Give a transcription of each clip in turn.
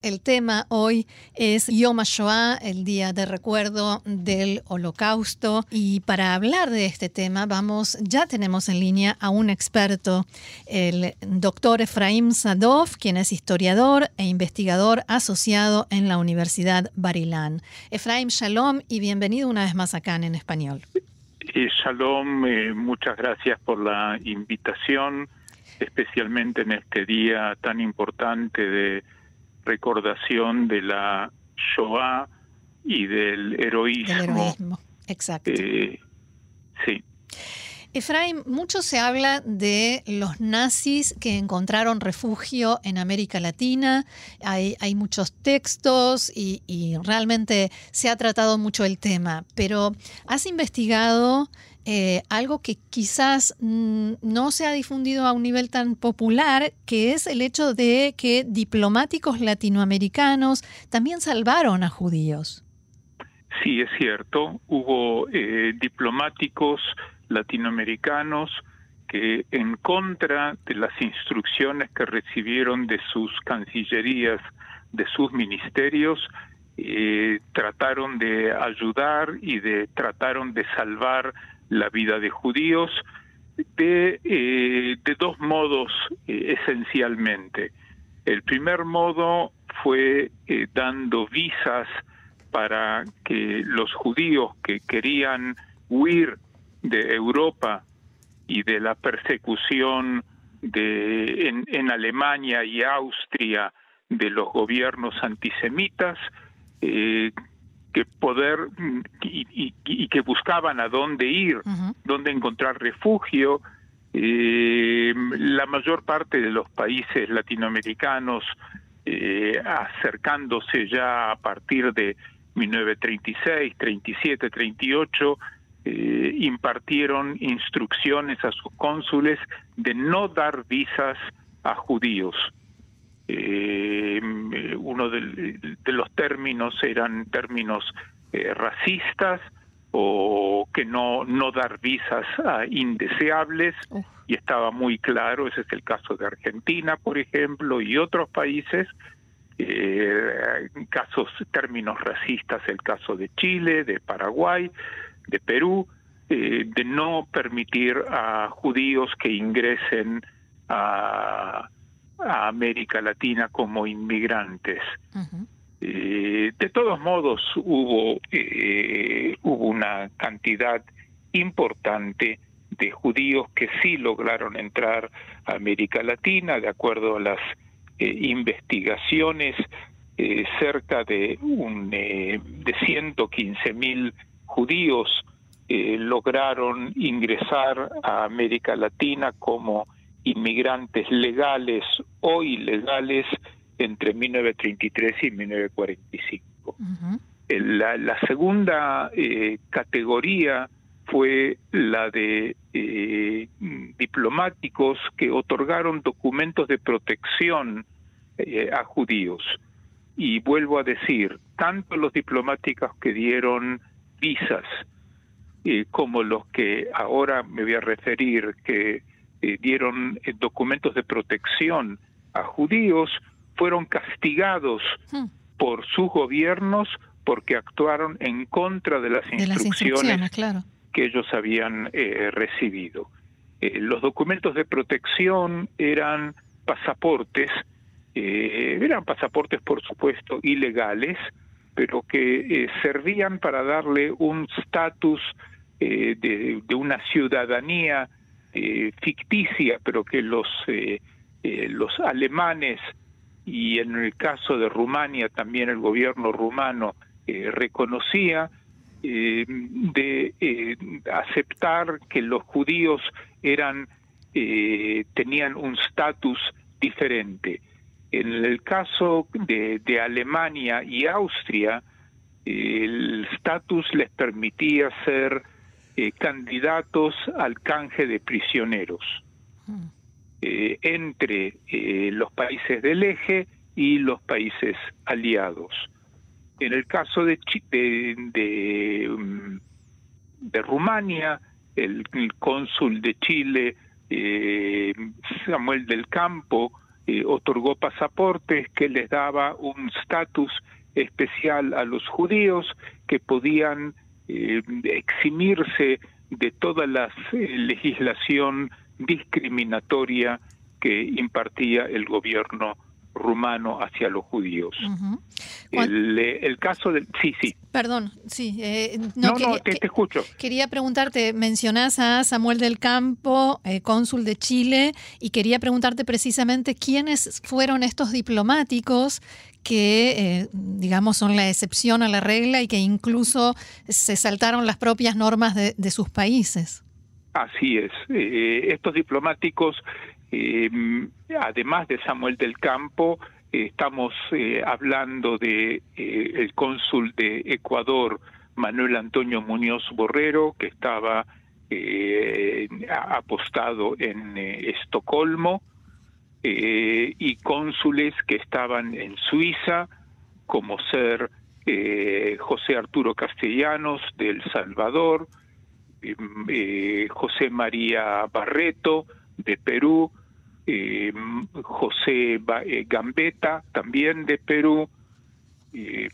El tema hoy es Yom HaShoah, el día de recuerdo del Holocausto. Y para hablar de este tema, vamos, ya tenemos en línea a un experto, el doctor Efraim Sadov, quien es historiador e investigador asociado en la Universidad Barilán. Efraim, shalom y bienvenido una vez más acá en, español. Eh, shalom, eh, muchas gracias por la invitación, especialmente en este día tan importante de recordación de la Shoah y del heroísmo. exacto. Eh, sí. Efraín, mucho se habla de los nazis que encontraron refugio en América Latina. Hay, hay muchos textos y, y, realmente se ha tratado mucho el tema. Pero ¿has investigado eh, algo que quizás mm, no se ha difundido a un nivel tan popular, que es el hecho de que diplomáticos latinoamericanos también salvaron a judíos. Sí, es cierto. Hubo eh, diplomáticos latinoamericanos que en contra de las instrucciones que recibieron de sus cancillerías, de sus ministerios, eh, trataron de ayudar y de trataron de salvar la vida de judíos de, eh, de dos modos eh, esencialmente. El primer modo fue eh, dando visas para que los judíos que querían huir de Europa y de la persecución de, en, Alemania y Austria de los gobiernos antisemitas, que poder y, que buscaban a dónde ir, dónde encontrar refugio. Eh, la mayor parte de los países latinoamericanos eh, acercándose ya a partir de 1936, 37, 38, eh, impartieron instrucciones a sus cónsules de no dar visas a judíos. Eh, uno de, los términos eran términos eh, racistas o que no, no dar visas a indeseables. Y estaba muy claro, ese es el caso de Argentina, por ejemplo, y otros países, eh, casos, términos racistas, el caso de Chile, de Paraguay, de Perú, eh, de no permitir a judíos que ingresen a a América Latina como inmigrantes. Eh, de todos modos, hubo, eh, hubo una cantidad importante de judíos que sí lograron entrar a América Latina, de acuerdo a las eh, investigaciones, cerca de, un, de 115 mil judíos lograron ingresar a América Latina como inmigrantes legales o ilegales entre 1933 y 1945. la, la, segunda eh, categoría fue la de eh, diplomáticos que otorgaron documentos de protección eh, a judíos. Y vuelvo a decir, tanto los diplomáticos que dieron visas como los que ahora me voy a referir que eh, dieron eh, documentos de protección a judíos fueron castigados hmm. por sus gobiernos porque actuaron en contra de las instrucciones, que ellos habían eh, recibido. los documentos de protección eran pasaportes, eran pasaportes por supuesto ilegales, pero que servían para darle un estatus de, de, una ciudadanía eh, ficticia, pero que los, eh, eh, los alemanes y en el caso de Rumania también el gobierno rumano reconocía, de aceptar que los judíos eran tenían un estatus diferente. En el caso de, de Alemania y Austria, el estatus les permitía ser eh, candidatos al canje de prisioneros hmm. eh, entre eh, los países del eje y los países aliados. En el caso de, de, de, mm, de Rumania, el, cónsul de Chile, Samuel del Campo, otorgó pasaportes que les daba un estatus especial a los judíos que podían eximirse de toda la legislación discriminatoria que impartía el gobierno rumano hacia los judíos. Eh, el, caso del... Sí, sí. Perdón, sí. Eh, no, no, te, escucho. Quería preguntarte, mencionás a Samuel del Campo, eh, cónsul de Chile, y quería preguntarte precisamente quiénes fueron estos diplomáticos que, digamos, son la excepción a la regla y que incluso se saltaron las propias normas de, de sus países. Así es. estos diplomáticos eh, además de Samuel del Campo, eh, estamos eh, hablando de eh, el cónsul de Ecuador, Manuel Antonio Muñoz Borrero, que estaba apostado en Estocolmo, y cónsules que estaban en Suiza, como ser José Arturo Castellanos del Salvador, José María Barreto de Perú, eh, José eh, Gambetta, también de Perú, eh,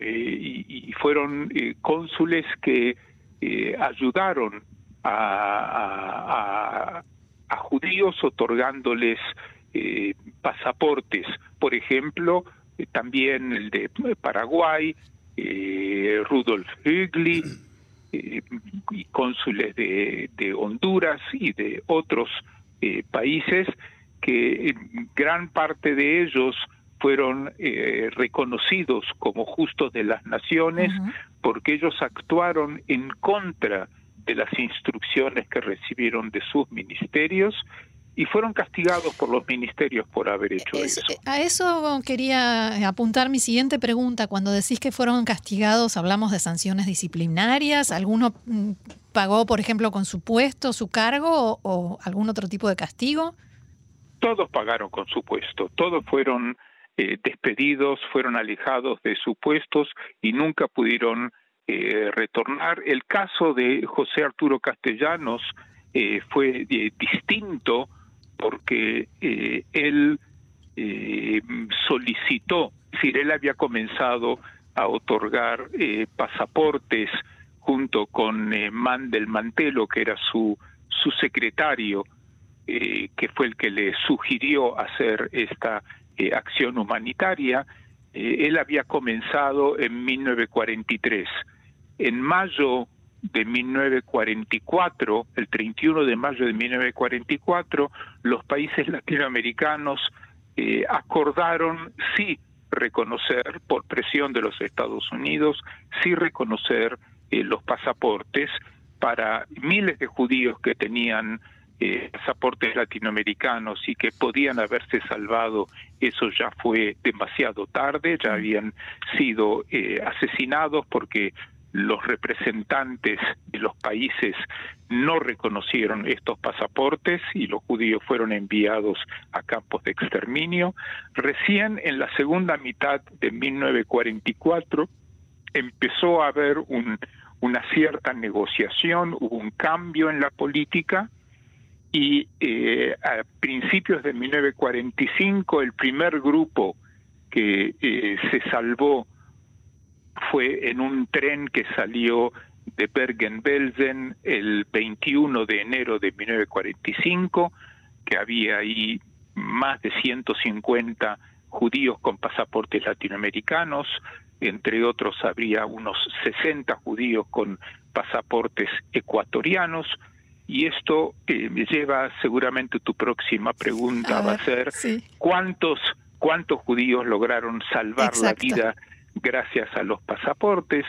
y, fueron cónsules que ayudaron a, judíos otorgándoles pasaportes. Por ejemplo, también el de Paraguay, Rudolf Hügli, y cónsules de, de Honduras y de otros eh, países que gran parte de ellos fueron eh, reconocidos como justos de las naciones porque ellos actuaron en contra de las instrucciones que recibieron de sus ministerios y fueron castigados por los ministerios por haber hecho eso. A eso quería apuntar mi siguiente pregunta. Cuando decís que fueron castigados, ¿hablamos de sanciones disciplinarias? ¿Alguno mm, pagó, por ejemplo, con su puesto, su cargo o, algún otro tipo de castigo? Todos pagaron con su puesto, todos fueron eh, despedidos, fueron alejados de sus puestos y nunca pudieron eh, retornar. El caso de José Arturo Castellanos eh, fue distinto porque eh, él eh, solicitó, es decir, él había comenzado a otorgar eh, pasaportes junto con Mandel Mantelo, que era su, su secretario, que fue el que le sugirió hacer esta acción humanitaria. él había comenzado en 1943. En mayo de 1944, el 31 de mayo de 1944, los países latinoamericanos eh, acordaron sí reconocer, por presión de los Estados Unidos, sí reconocer eh, los pasaportes para miles de judíos que tenían eh, pasaportes latinoamericanos y que podían haberse salvado, eso ya fue demasiado tarde, ya habían sido asesinados porque los representantes de los países no reconocieron estos pasaportes y los judíos fueron enviados a campos de exterminio. Recién en la segunda mitad de 1944 empezó a haber una cierta negociación, hubo un cambio en la política y eh, a principios de 1945 el primer grupo que eh, se salvó fue en un tren que salió de Bergen-Belsen el 21 de enero de 1945, que había ahí más de 150 judíos con pasaportes latinoamericanos, entre otros habría unos 60 judíos con pasaportes ecuatorianos, y esto eh, me lleva seguramente tu próxima pregunta va a ser cuántos cuántos judíos lograron salvar la vida gracias a los pasaportes.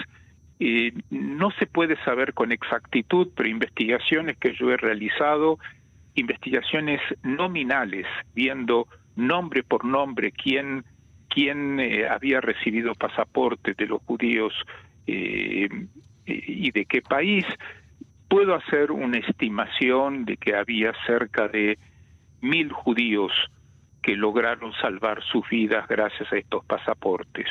no se puede saber con exactitud, pero investigaciones que yo he realizado, investigaciones nominales, viendo nombre por nombre quién, quién eh, había recibido pasaportes de los judíos eh, y de qué país, puedo hacer una estimación de que había cerca de mil judíos que lograron salvar sus vidas gracias a estos pasaportes.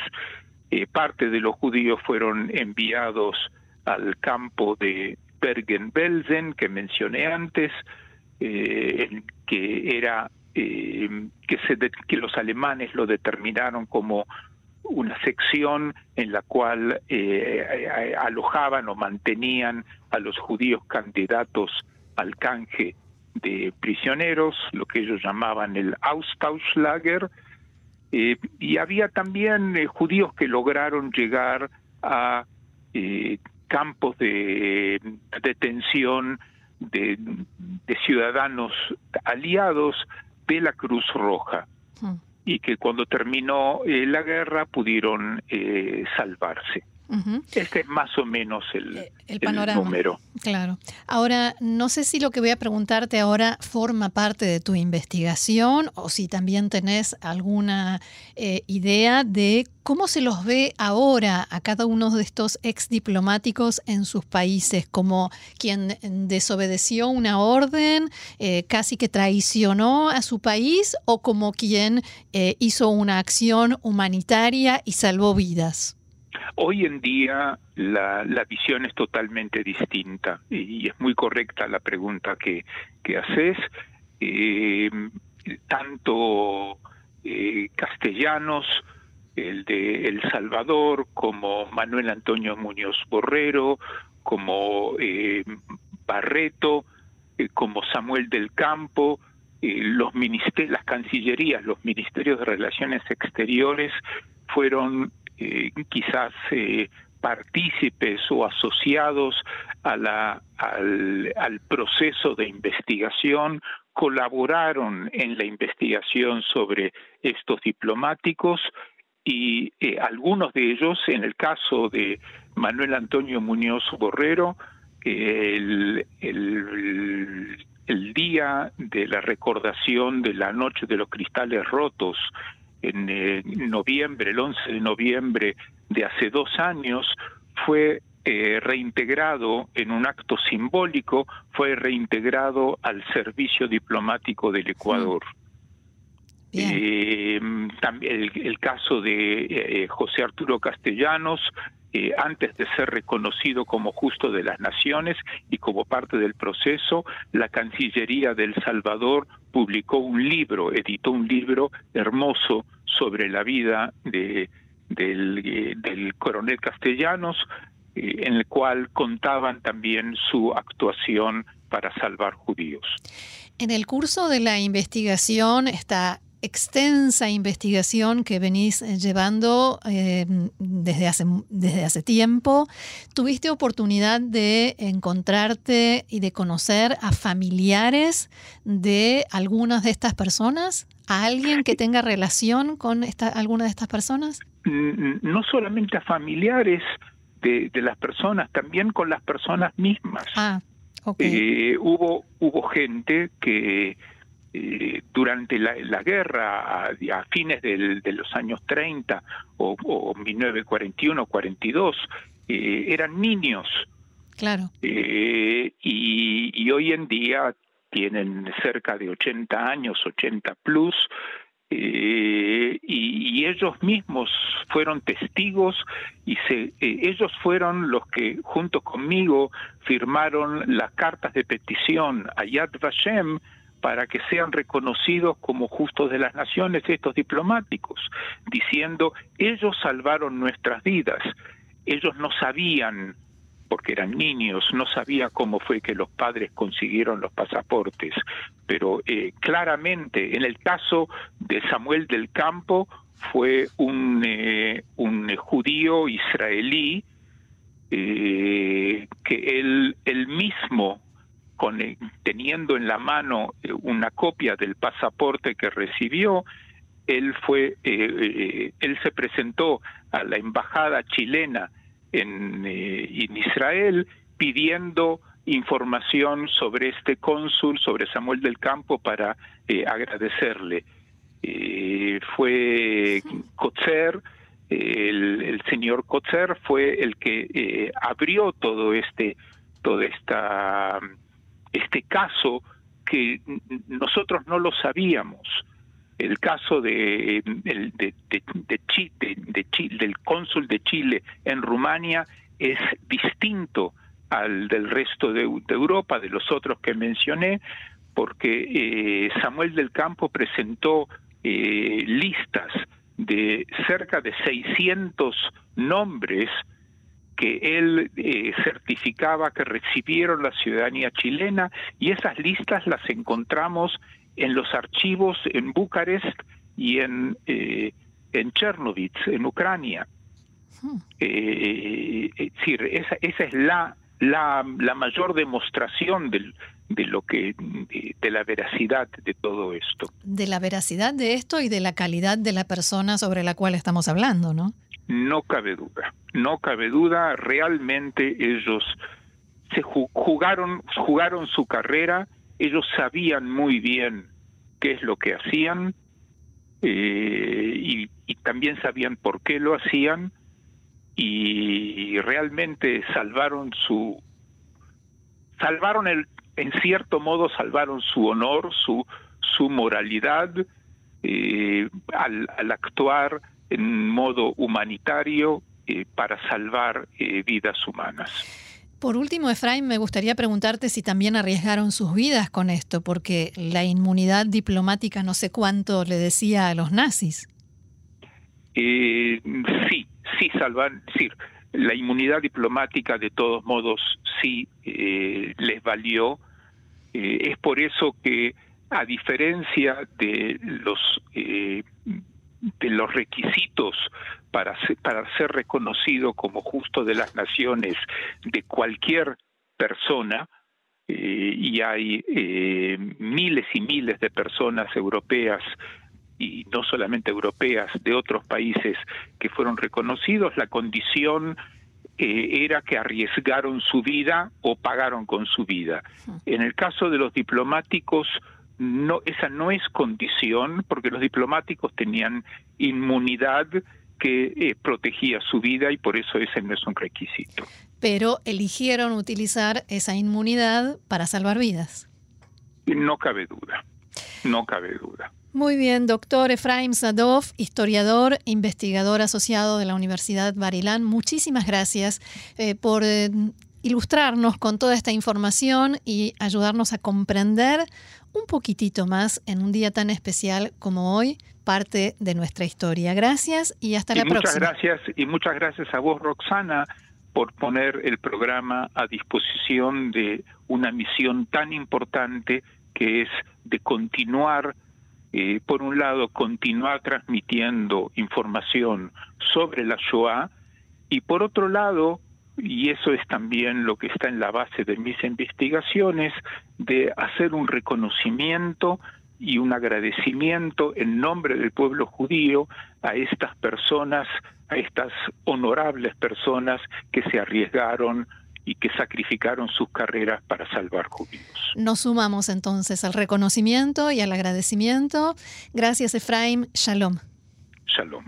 Eh, parte de los judíos fueron enviados al campo de Bergen-Belsen, que mencioné antes, eh, que era que, se que los alemanes lo determinaron como una sección en la cual alojaban o mantenían a los judíos candidatos al canje de prisioneros, lo que ellos llamaban el Austauschlager, eh, y había también eh, judíos que lograron llegar a eh, campos de detención de, ciudadanos aliados de la Cruz Roja hmm. y que cuando terminó la guerra pudieron salvarse. Este es más o menos el, eh, el, panorama. número. Claro. Ahora, no sé si lo que voy a preguntarte ahora forma parte de tu investigación o si también tenés alguna eh, idea de cómo se los ve ahora a cada uno de estos ex diplomáticos en sus países, como quien desobedeció una orden, eh, casi que traicionó a su país o como quien hizo una acción humanitaria y salvó vidas. Hoy en día la, la visión es totalmente distinta y, es muy correcta la pregunta que, haces. Eh, tanto eh, castellanos, el de El Salvador, como Manuel Antonio Muñoz Borrero, como eh, Barreto, como Samuel del Campo, los ministerios, las cancillerías, los ministerios de Relaciones Exteriores fueron eh, quizás eh, partícipes o asociados a la, al, proceso de investigación, colaboraron en la investigación sobre estos diplomáticos y eh, algunos de ellos, en el caso de Manuel Antonio Muñoz Borrero, el, día de la recordación de la Noche de los Cristales Rotos en eh, noviembre, el 11 de noviembre de hace dos años, fue eh, reintegrado en un acto simbólico, fue reintegrado al servicio diplomático del Ecuador. Eh, también el, caso de José Arturo Castellanos, antes de ser reconocido como justo de las naciones y como parte del proceso, la Cancillería del Salvador publicó un libro, editó un libro hermoso sobre la vida de, del, eh, coronel Castellanos, eh, en el cual contaban también su actuación para salvar judíos. En el curso de la investigación está extensa investigación que venís eh, llevando eh, desde, hace, desde hace tiempo. ¿Tuviste oportunidad de encontrarte y de conocer a familiares de algunas de estas personas? ¿A alguien que tenga relación con esta, alguna de estas personas? No solamente a familiares de, las personas, también con las personas mismas. Ah, okay. Eh, hubo, hubo gente que eh, durante la, guerra a, fines de los años 30 o, o 1941-42 eh, eran niños. Claro. Eh, y, hoy en día tienen cerca de 80 años, 80 plus, y, y, ellos mismos fueron testigos y se, ellos fueron los que junto conmigo firmaron las cartas de petición a Yad Vashem para que sean reconocidos como justos de las naciones estos diplomáticos, diciendo, ellos salvaron nuestras vidas, ellos no sabían, porque eran niños, no sabía cómo fue que los padres consiguieron los pasaportes, pero eh, claramente en el caso de Samuel del Campo fue un, eh, un judío israelí eh, que él, él mismo eh, teniendo en la mano eh, una copia del pasaporte que recibió, él fue, eh, él se presentó a la embajada chilena en, en Israel pidiendo información sobre este cónsul, sobre Samuel del Campo, para agradecerle. fue Kotzer, el, el, señor Kotzer fue el que abrió todo este, toda esta este caso que nosotros no lo sabíamos. El caso de, de, de, de, del cónsul de Chile en Rumania es distinto al del resto de, Europa, de los otros que mencioné, porque Samuel del Campo presentó listas de cerca de 600 nombres que él eh, certificaba que recibieron la ciudadanía chilena y esas listas las encontramos en los archivos en Bucarest y en, eh, en Chernovitz, en Ucrania. Hmm. Eh, es decir, esa, esa es la, la, la mayor demostración del, de lo que de, la veracidad de todo esto. De la veracidad de esto y de la calidad de la persona sobre la cual estamos hablando, ¿no? No cabe duda, no cabe duda, realmente ellos se jugaron jugaron su carrera, ellos sabían muy bien qué es lo que hacían eh, y, también sabían por qué lo hacían y realmente salvaron su salvaron el en cierto modo salvaron su honor, su, su moralidad eh, al, actuar en modo humanitario eh, para salvar eh, vidas humanas. Por último, Efraín, me gustaría preguntarte si también arriesgaron sus vidas con esto, porque la inmunidad diplomática no sé cuánto le decía a los nazis. sí, sí, salvan, sí, la inmunidad diplomática de todos modos sí eh, les valió. Eh, es por eso que a diferencia de los eh, de los requisitos para ser, para ser reconocido como justo de las naciones de cualquier persona y hay miles y miles de personas europeas y no solamente europeas, de otros países que fueron reconocidos, la condición eh, era que arriesgaron su vida o pagaron con su vida. En el caso de los diplomáticos, no, esa no es condición, porque los diplomáticos tenían inmunidad que eh, protegía su vida y por eso ese no es un requisito. Pero eligieron utilizar esa inmunidad para salvar vidas. No cabe duda, no cabe duda. Muy bien, doctor Efraim Sadov, historiador, investigador asociado de la Universidad Barilán. Muchísimas gracias eh, por eh, ilustrarnos con toda esta información y ayudarnos a comprender un poquitito más en un día tan especial como hoy parte de nuestra historia. Gracias y hasta la muchas próxima. Gracias y muchas gracias a vos, Roxana, por poner el programa a disposición de una misión tan importante que es de continuar eh, por un lado, continuar transmitiendo información sobre la Shoah y por otro lado, y eso es también lo que está en la base de mis investigaciones, de hacer un reconocimiento y un agradecimiento en nombre del pueblo judío a estas personas, a estas honorables personas que se arriesgaron y que sacrificaron sus carreras para salvar judíos. Nos sumamos entonces al reconocimiento y al agradecimiento. Gracias, Efraim. Shalom. Shalom.